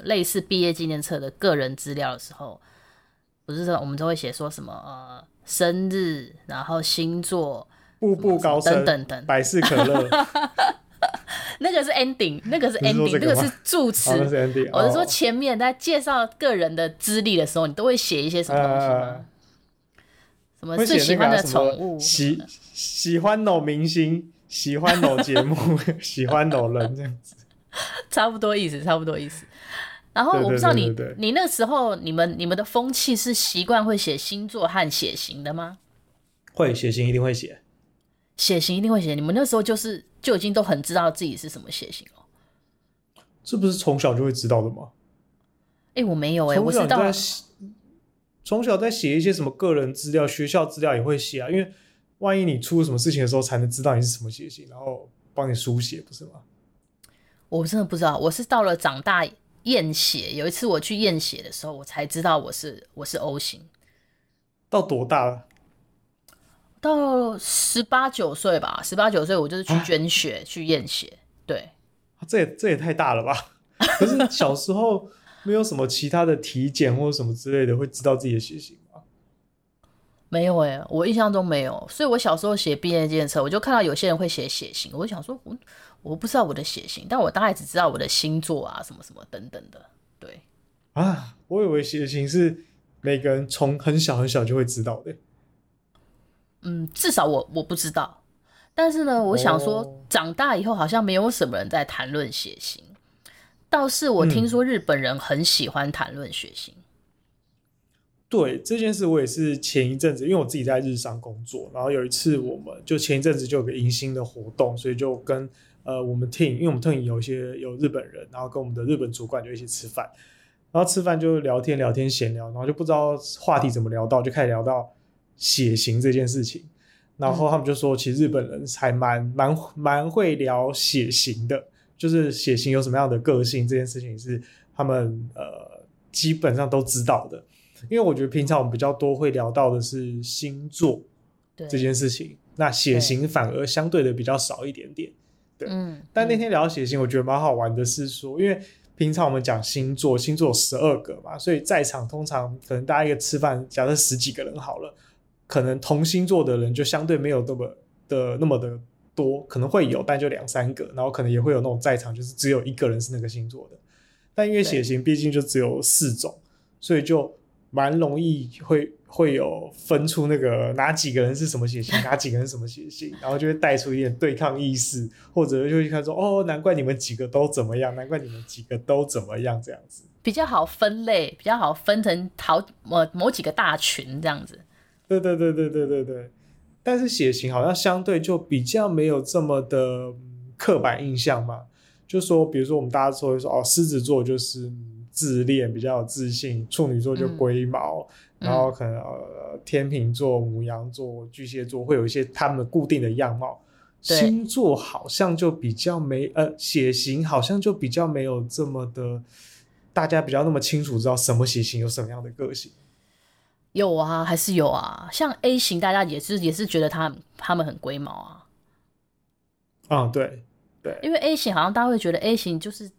类似毕业纪念册的个人资料的时候，不是说我们都会写说什么呃生日，然后星座、步步高升等等等，百事可乐。那个是 ending，那个是 ending，那个是助词。哦、是 ending，我是说前面在介绍个人的资历的时候，你都会写一些什么东西吗？呃、什么最喜欢的宠物？喜喜欢某明星，喜欢某节目，喜欢某人这样子。差不多意思，差不多意思。然后我不知道你，你那时候你们你们的风气是习惯会写星座和血型的吗？会，血型一定会写。血型一定会写。你们那时候就是就已经都很知道自己是什么血型了。这不是从小就会知道的吗？哎、欸，我没有哎、欸，我知道。从小在写一些什么个人资料、学校资料也会写啊，因为万一你出什么事情的时候，才能知道你是什么血型，然后帮你书写，不是吗？我真的不知道，我是到了长大验血，有一次我去验血的时候，我才知道我是我是 O 型。到多大了？到十八九岁吧，十八九岁我就是去捐血、啊、去验血。对，这也这也太大了吧？可是小时候没有什么其他的体检或者什么之类的，会知道自己的血型吗？没有哎、欸，我印象中没有。所以我小时候写毕业纪念册，我就看到有些人会写血型，我就想说，我我不知道我的血型，但我大概只知道我的星座啊，什么什么等等的。对啊，我以为血型是每个人从很小很小就会知道的。嗯，至少我我不知道。但是呢，我想说，哦、长大以后好像没有什么人在谈论血型，倒是我听说日本人很喜欢谈论血型。嗯、对这件事，我也是前一阵子，因为我自己在日商工作，然后有一次我们就前一阵子就有个迎新的活动，所以就跟。呃，我们 team，因为我们 team 有一些有日本人，然后跟我们的日本主管就一起吃饭，然后吃饭就聊天聊天闲聊，然后就不知道话题怎么聊到，就开始聊到血型这件事情，然后他们就说，其实日本人还蛮蛮蛮会聊血型的，就是血型有什么样的个性这件事情是他们呃基本上都知道的，因为我觉得平常我们比较多会聊到的是星座这件事情，那血型反而相对的比较少一点点。嗯，但那天聊血型，我觉得蛮好玩的，是说，因为平常我们讲星座，星座有十二个嘛，所以在场通常可能大家一个吃饭，假设十几个人好了，可能同星座的人就相对没有那么的那么的多，可能会有，但就两三个，然后可能也会有那种在场就是只有一个人是那个星座的，但因为血型毕竟就只有四种，所以就蛮容易会。会有分出那个哪几个人是什么血型，哪几个人是什么血型，然后就会带出一点对抗意识，或者就会看说哦，难怪你们几个都怎么样，难怪你们几个都怎么样，这样子比较好分类，比较好分成好某某几个大群这样子。对对对对对对对，但是血型好像相对就比较没有这么的刻板印象嘛，就说比如说我们大家说会说哦，狮子座就是自恋，比较有自信，处女座就龟毛。嗯然后可能呃，天秤座、牡羊座、巨蟹座会有一些他们固定的样貌，星座好像就比较没呃，血型好像就比较没有这么的，大家比较那么清楚知道什么血型有什么样的个性。有啊，还是有啊，像 A 型，大家也是也是觉得他他们很龟毛啊。啊、嗯，对对，因为 A 型好像大家会觉得 A 型就是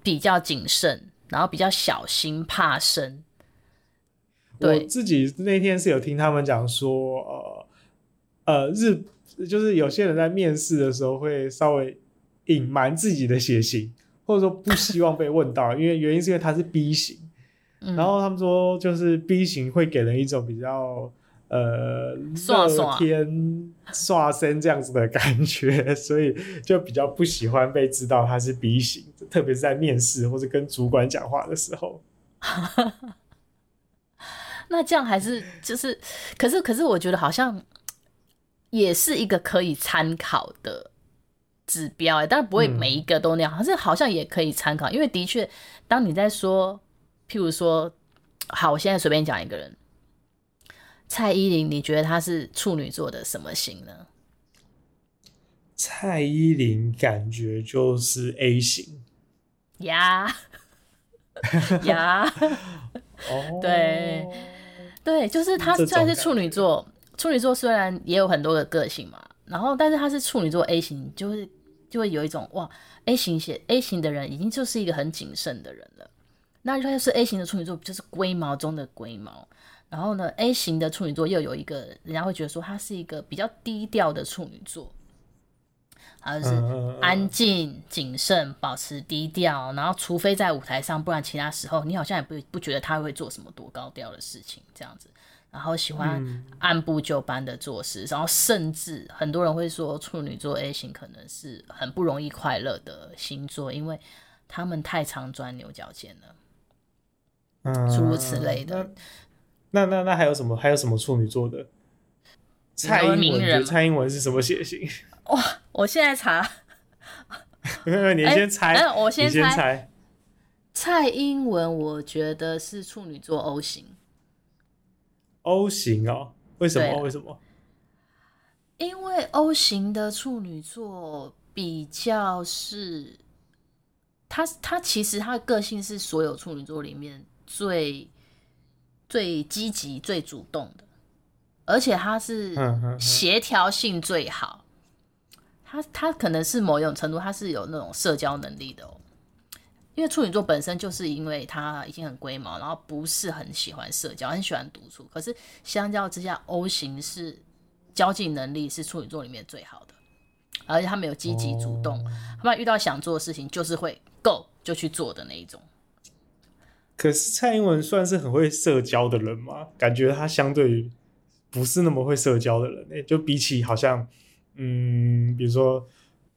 比较谨慎，然后比较小心、怕生。我自己那天是有听他们讲说，呃，呃，日就是有些人在面试的时候会稍微隐瞒自己的血型，或者说不希望被问到，因为原因是因为他是 B 型，嗯，然后他们说就是 B 型会给人一种比较呃乐天刷身这样子的感觉，所以就比较不喜欢被知道他是 B 型，特别是在面试或者跟主管讲话的时候。那这样还是就是，可是可是，我觉得好像也是一个可以参考的指标哎，但不会每一个都那样，可是好像也可以参考，因为的确，当你在说，譬如说，好，我现在随便讲一个人，蔡依林，你觉得她是处女座的什么型呢？蔡依林感觉就是 A 型，呀 呀，哦，对对，就是她虽然是处女座，处女座虽然也有很多的个性嘛。然后，但是她是处女座 A 型，就会就会有一种哇，A 型写 A 型的人已经就是一个很谨慎的人了。那他就是 A 型的处女座，就是龟毛中的龟毛。然后呢，A 型的处女座又有一个人家会觉得说他是一个比较低调的处女座，而是安静、谨慎、保持低调。然后，除非在舞台上，不然其他时候你好像也不不觉得他会做什么多高调的事情，这样子。然后喜欢按部就班的做事，嗯、然后甚至很多人会说处女座 A 型可能是很不容易快乐的星座，因为他们太常钻牛角尖了，嗯，诸如此类的。那那那，还有什么？还有什么处女座的？蔡英文，蔡英文是什么血型？哇！我现在查，你先猜，欸、我先猜，先猜。蔡英文，我觉得是处女座 O 型。O 型哦，为什么？为什么？因为 O 型的处女座比较是，他他其实他的个性是所有处女座里面最最积极、最主动的，而且他是协调性最好。他他可能是某一种程度，他是有那种社交能力的哦。因为处女座本身就是因为他已经很龟毛，然后不是很喜欢社交，很喜欢独处。可是相较之下，O 型是交际能力是处女座里面最好的，而且他们有积极主动，他们遇到想做的事情就是会 go 就去做的那一种。可是蔡英文算是很会社交的人吗？感觉他相对于不是那么会社交的人，欸，就比起好像，嗯，比如说。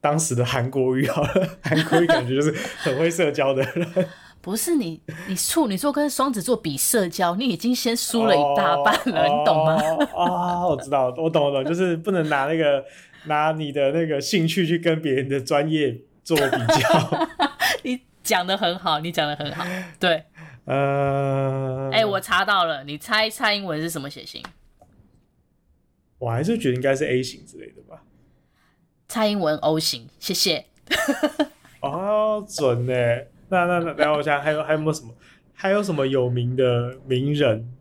当时的韩国瑜好了，韩国瑜感觉就是很会社交的人。不是你，你处女座跟双子座比社交，你已经先输了一大半了，哦、你懂吗？啊、哦，我知道，我懂，我懂，就是不能拿那个拿你的那个兴趣去跟别人的专业做比较。你讲的很好，你讲的很好，对，呃，哎、欸，我查到了，你猜蔡英文是什么血型？我还是觉得应该是 A 型之类的吧。蔡英文 O 型，谢谢。哦，准呢。那那那，然后我想还有还有没有什么？还有什么有名的名人？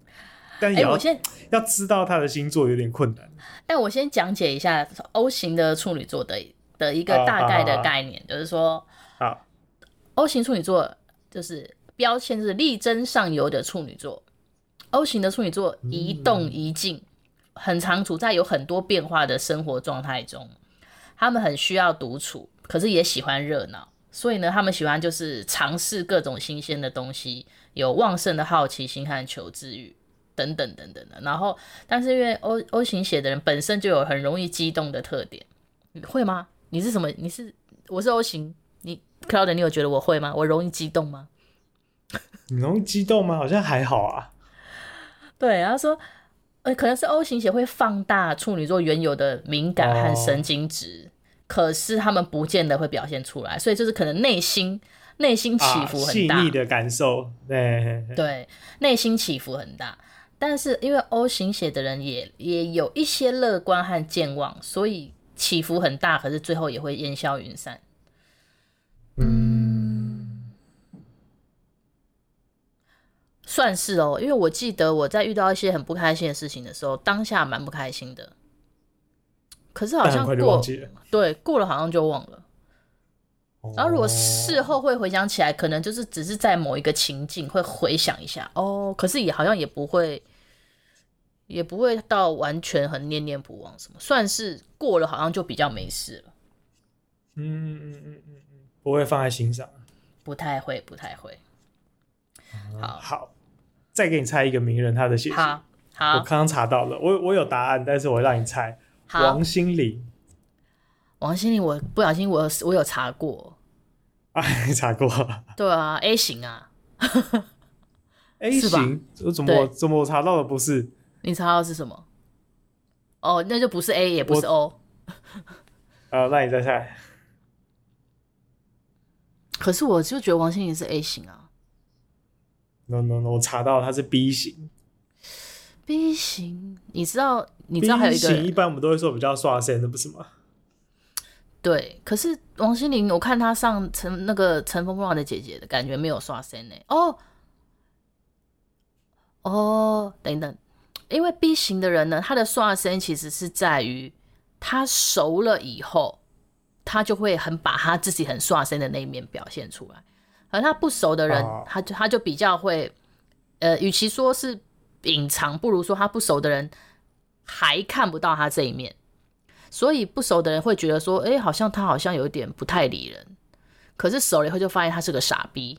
但也要、欸、我先要知道他的星座有点困难。但我先讲解一下 O 型的处女座的的一个大概的概念，就是说，好，O 型处女座就是标签是力争上游的处女座。O 型的处女座一动一静，嗯、很常处在有很多变化的生活状态中。他们很需要独处，可是也喜欢热闹，所以呢，他们喜欢就是尝试各种新鲜的东西，有旺盛的好奇心和求知欲等等等等的。然后，但是因为 O O 型血的人本身就有很容易激动的特点，你会吗？你是什么？你是我是 O 型，你 Cloud，你有觉得我会吗？我容易激动吗？你容易激动吗？好像还好啊。对，然后说。呃，可能是 O 型血会放大处女座原有的敏感和神经质，哦、可是他们不见得会表现出来，所以就是可能内心内心起伏很大，细腻、啊、的感受，对对，内心起伏很大。但是因为 O 型血的人也也有一些乐观和健忘，所以起伏很大，可是最后也会烟消云散。嗯。算是哦，因为我记得我在遇到一些很不开心的事情的时候，当下蛮不开心的。可是好像过，对，过了好像就忘了。哦、然后如果事后会回想起来，可能就是只是在某一个情境会回想一下哦，可是也好像也不会，也不会到完全很念念不忘什么。算是过了，好像就比较没事了。嗯嗯嗯嗯嗯，不会放在心上。不太会，不太会。好。好。再给你猜一个名人，他的血型。好，好，我刚刚查到了，我我有答案，但是我让你猜。好王心凌。王心凌，我不小心我，我我有查过。啊，你查过？对啊，A 型啊。A 型？我怎么怎么我查到的不是？你查到的是什么？哦，那就不是 A，也不是 O。呃，那你再猜。可是我就觉得王心凌是 A 型啊。No No No，我查到他是 B 型。B 型，你知道？你知道还有一个一般我们都会说比较刷身的，不是吗？对，可是王心凌，我看她上乘那个《乘风破浪的姐姐》的感觉没有刷身呢。哦哦，等等，因为 B 型的人呢，他的刷身其实是在于他熟了以后，他就会很把他自己很刷身的那一面表现出来。而他不熟的人，哦、他就他就比较会，呃，与其说是隐藏，不如说他不熟的人还看不到他这一面。所以不熟的人会觉得说，哎、欸，好像他好像有点不太理人，可是熟了以后就发现他是个傻逼。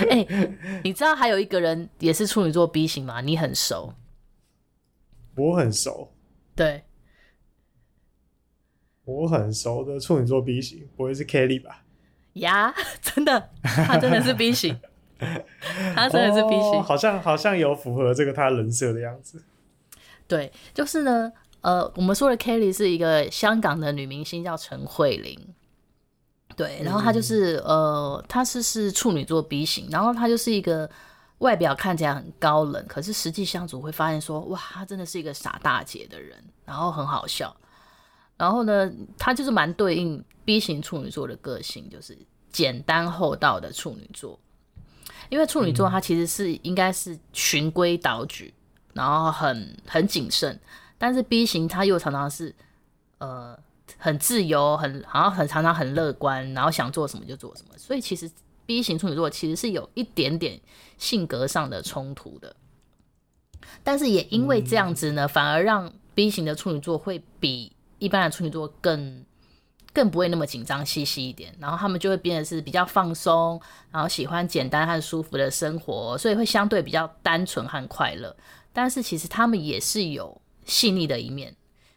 哎、欸，你知道还有一个人也是处女座 B 型吗？你很熟，我很熟，对，我很熟的处女座 B 型，不会是 Kelly 吧？呀，真的，他真的是 B 型，他真的是 B 型，哦、好像好像有符合这个他人设的样子。对，就是呢，呃，我们说的 Kelly 是一个香港的女明星，叫陈慧琳。对，然后她就是、嗯、呃，她是是处女座 B 型，然后她就是一个外表看起来很高冷，可是实际相处会发现说，哇，她真的是一个傻大姐的人，然后很好笑。然后呢，他就是蛮对应 B 型处女座的个性，就是简单厚道的处女座。因为处女座他其实是应该是循规蹈矩。然后很很谨慎，但是 B 型他又常常是呃很自由，很好像很常常很乐观，然后想做什么就做什么。所以其实 B 型处女座其实是有一点点性格上的冲突的，但是也因为这样子呢，嗯、反而让 B 型的处女座会比一般的处女座更更不会那么紧张兮兮一点，然后他们就会变得是比较放松，然后喜欢简单和舒服的生活，所以会相对比较单纯和快乐。但是其实他们也是有细腻的一面，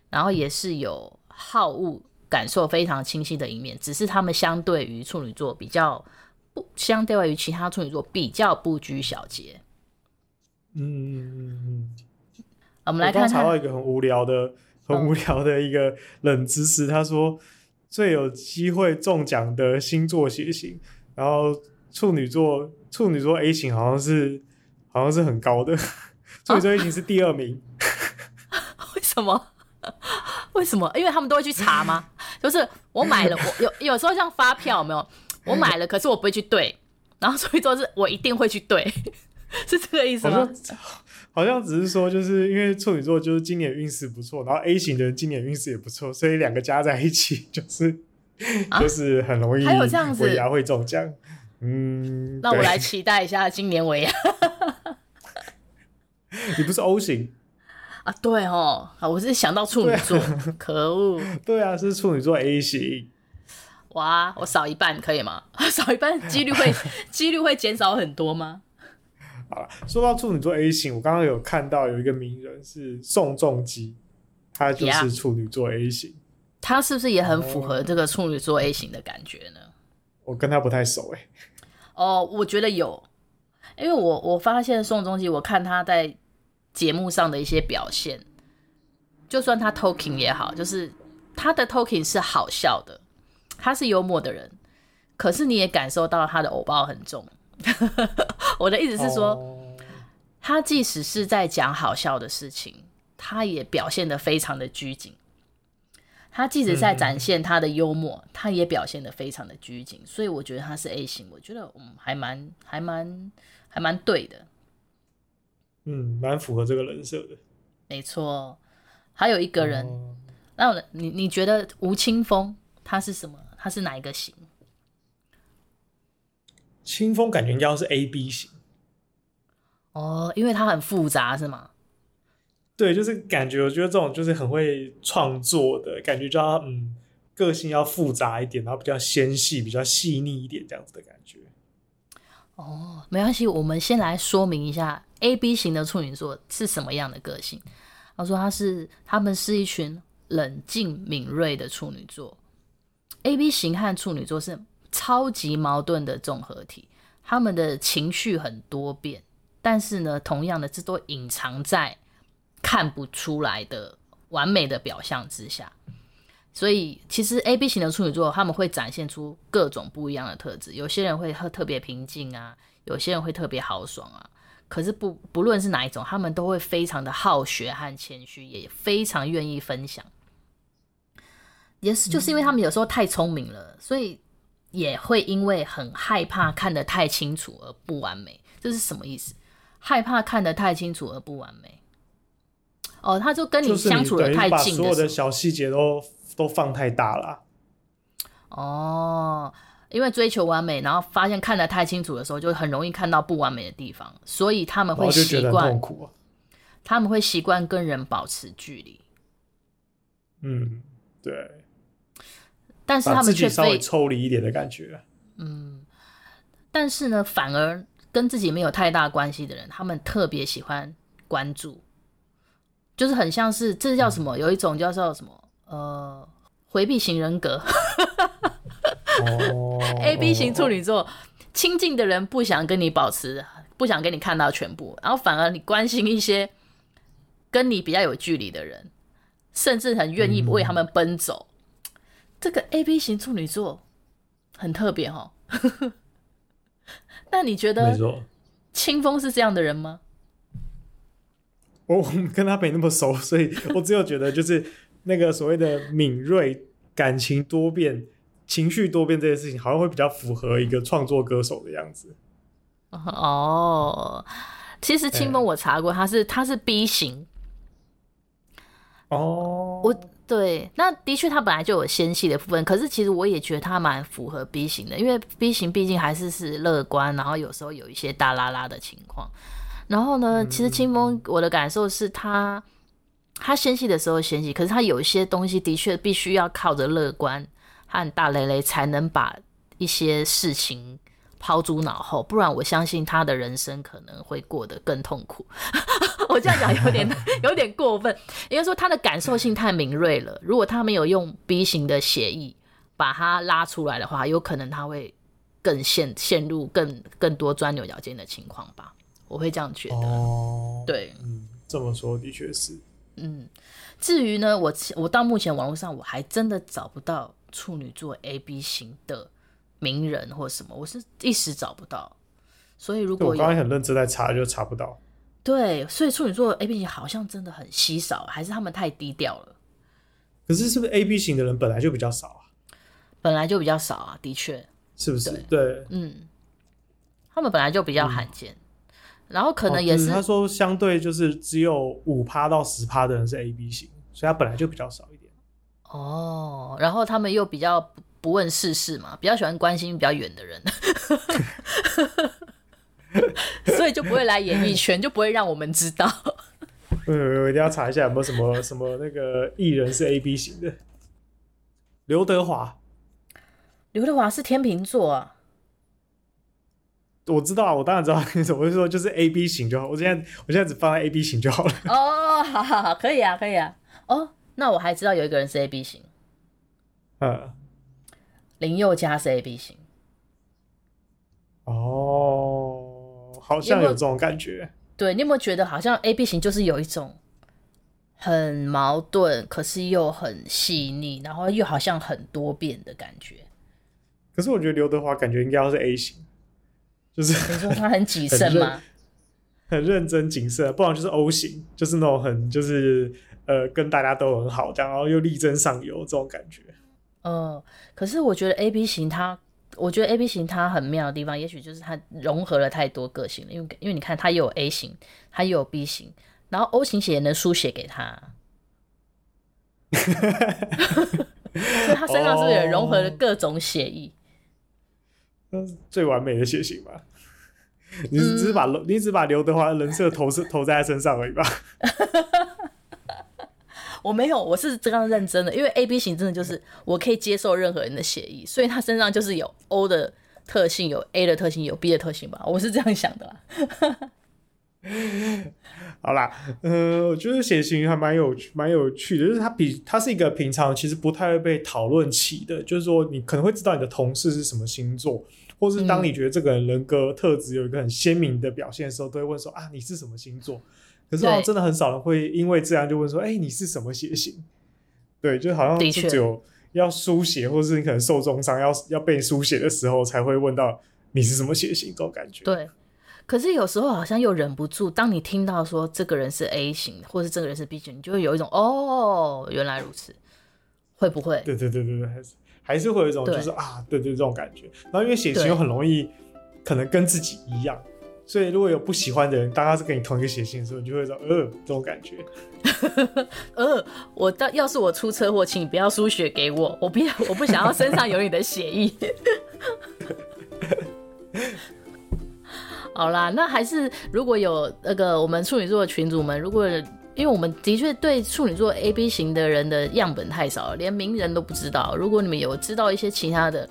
然后也是有好恶感受非常清晰的一面，只是他们相对于处女座比较不，相对于其他处女座比较不拘小节。嗯嗯嗯嗯。我们来看，看，查到一个很无聊的、很无聊的一个冷知识，嗯、他说最有机会中奖的星座血型，然后处女座处女座 A 型好像是好像是很高的。处女座 A 型是第二名，为什么？为什么？因为他们都会去查吗？就是我买了，我有有时候像发票有没有？我买了，可是我不会去对，然后处女座是我一定会去对，是这个意思吗？好像，只是说，就是因为处女座就是今年运势不错，然后 A 型的人今年运势也不错，所以两个加在一起就是、啊、就是很容易还有这样子尾牙会中奖。嗯，那我来期待一下今年尾牙。你不是 O 型啊？对哦，我是想到处女座，啊、可恶。对啊，是处女座 A 型。哇，我少一半可以吗？少一半几率会几率会减少很多吗？好了，说到处女座 A 型，我刚刚有看到有一个名人是宋仲基，他就是处女座 A 型。他是不是也很符合这个处女座 A 型的感觉呢？我跟他不太熟哎。哦，我觉得有。因为我我发现宋仲基，我看他在节目上的一些表现，就算他 talking 也好，就是他的 talking 是好笑的，他是幽默的人，可是你也感受到他的偶包很重。我的意思是说，oh. 他即使是在讲好笑的事情，他也表现得非常的拘谨。他即使在展现他的幽默，嗯、他也表现得非常的拘谨。所以我觉得他是 A 型，我觉得嗯还蛮还蛮。还蛮对的，嗯，蛮符合这个人设的。没错，还有一个人，哦、那你你觉得吴青峰他是什么？他是哪一个型？青峰感觉应该是 A B 型。哦，因为它很复杂，是吗？对，就是感觉，我觉得这种就是很会创作的感觉，就要嗯，个性要复杂一点，然后比较纤细、比较细腻一点，这样子的感觉。哦，没关系，我们先来说明一下 A B 型的处女座是什么样的个性。他说他是他们是一群冷静敏锐的处女座。A B 型和处女座是超级矛盾的综合体，他们的情绪很多变，但是呢，同样的这都隐藏在看不出来的完美的表象之下。所以其实 A B 型的处女座他们会展现出各种不一样的特质，有些人会特别平静啊，有些人会特别豪爽啊。可是不不论是哪一种，他们都会非常的好学和谦虚，也非常愿意分享。也是就是因为他们有时候太聪明了，所以也会因为很害怕看得太清楚而不完美。这是什么意思？害怕看得太清楚而不完美。哦，他就跟你相处的太近所有的小细节都都放太大了。哦。因为追求完美，然后发现看得太清楚的时候，就很容易看到不完美的地方，所以他们会习惯，啊、他们会习惯跟人保持距离。嗯，对。但是他们却稍微抽离一点的感觉。嗯，但是呢，反而跟自己没有太大关系的人，他们特别喜欢关注，就是很像是这是叫什么？嗯、有一种叫做什么？呃，回避型人格。A B 型处女座，亲近的人不想跟你保持，不想给你看到全部，然后反而你关心一些跟你比较有距离的人，甚至很愿意为他们奔走。嗯、这个 A B 型处女座很特别哈。那你觉得清风是这样的人吗？我跟他没那么熟，所以我只有觉得就是那个所谓的敏锐、感情多变。情绪多变这件事情，好像会比较符合一个创作歌手的样子。哦，其实清风我查过，他是、欸、他是 B 型。哦，我对，那的确他本来就有纤细的部分，可是其实我也觉得他蛮符合 B 型的，因为 B 型毕竟还是是乐观，然后有时候有一些大拉拉的情况。然后呢，嗯、其实清风我的感受是他他纤细的时候纤细，可是他有一些东西的确必须要靠着乐观。和大雷雷才能把一些事情抛诸脑后，不然我相信他的人生可能会过得更痛苦。我这样讲有点 有点过分，应该说他的感受性太敏锐了。如果他没有用 B 型的协议把他拉出来的话，有可能他会更陷陷入更更多钻牛角尖的情况吧。我会这样觉得。哦，对，嗯，这么说的确是。嗯，至于呢，我我到目前网络上我还真的找不到。处女座 A B 型的名人或什么，我是一时找不到，所以如果我刚才很认真在查，就查不到。对，所以处女座 A B 型好像真的很稀少，还是他们太低调了？可是是不是 A B 型的人本来就比较少啊？本来就比较少啊，的确，是不是？对，对嗯，他们本来就比较罕见，嗯、然后可能也是、他说相对就是只有五趴到十趴的人是 A B 型，所以他本来就比较少一点。哦，然后他们又比较不不问世事嘛，比较喜欢关心比较远的人，所以就不会来演艺圈，就不会让我们知道。嗯，我一定要查一下有没有什么什么那个艺人是 A B 型的。刘德华，刘德华是天秤座啊。我知道啊，我当然知道。我就说就是 A B 型就好，我现在我现在只放在 A B 型就好了。哦，好好好，可以啊，可以啊。哦。那我还知道有一个人是 A B 型，嗯，林宥嘉是 A B 型，哦，好像有这种感觉。对，你有没有觉得好像 A B 型就是有一种很矛盾，可是又很细腻，然后又好像很多变的感觉？可是我觉得刘德华感觉应该要是 A 型，就是你说他很谨慎吗？很认真谨慎，不然就是 O 型，就是那种很就是。呃，跟大家都很好，这样，然后又力争上游这种感觉。嗯、呃，可是我觉得 A B 型它，我觉得 A B 型它很妙的地方，也许就是它融合了太多个性了。因为因为你看，它又有 A 型，它又有 B 型，然后 O 型血也能输血给他，所以他身上是不是也融合了各种血液？那是最完美的血型吧？你只是把、嗯、你只把刘德华的人设投射投在他身上而已吧？我没有，我是这样认真的，因为 A B 型真的就是我可以接受任何人的血液，所以他身上就是有 O 的特性，有 A 的特性，有 B 的特性吧，我是这样想的啦。好啦，呃，我觉得血型还蛮有蛮有趣的，就是它比它是一个平常其实不太会被讨论起的，就是说你可能会知道你的同事是什么星座，或是当你觉得这个人人格特质有一个很鲜明的表现的时候，都会问说啊，你是什么星座？可是真的很少人会因为这样就问说：“哎、欸，你是什么血型？”对，就好像就只有要输血，或者是你可能受重伤要要被输血的时候，才会问到你是什么血型，这种感觉。对，可是有时候好像又忍不住，当你听到说这个人是 A 型，或是这个人是 B 型，你就会有一种哦，原来如此，会不会？对对对对对，还是还是会有一种就是啊，对对这种感觉。然后因为血型又很容易可能跟自己一样。所以，如果有不喜欢的人，当他是跟你同一个血型的时候，你就会说，呃，这种感觉。呃，我到要是我出车祸，请你不要输血给我，我不要，我不想要身上有你的血液。好啦，那还是如果有那个我们处女座的群主们，如果因为我们的确对处女座 A B 型的人的样本太少了，连名人都不知道。如果你们有知道一些其他的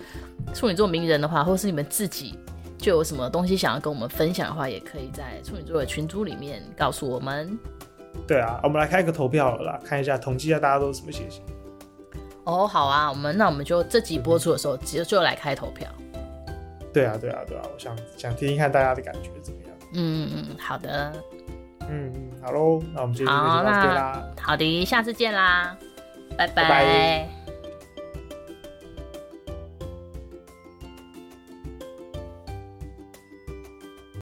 处女座名人的话，或是你们自己。就有什么东西想要跟我们分享的话，也可以在处女座的群组里面告诉我们。对啊，我们来开一个投票了啦，看一下统计一下大家都是什么血型。哦，好啊，我们那我们就这集播出的时候，直接就来开投票。对啊，对啊，对啊，我想想听听看大家的感觉怎么样。嗯嗯，好的。嗯嗯，好喽，那我们今天就到这啦。好的，下次见啦，拜拜。拜拜。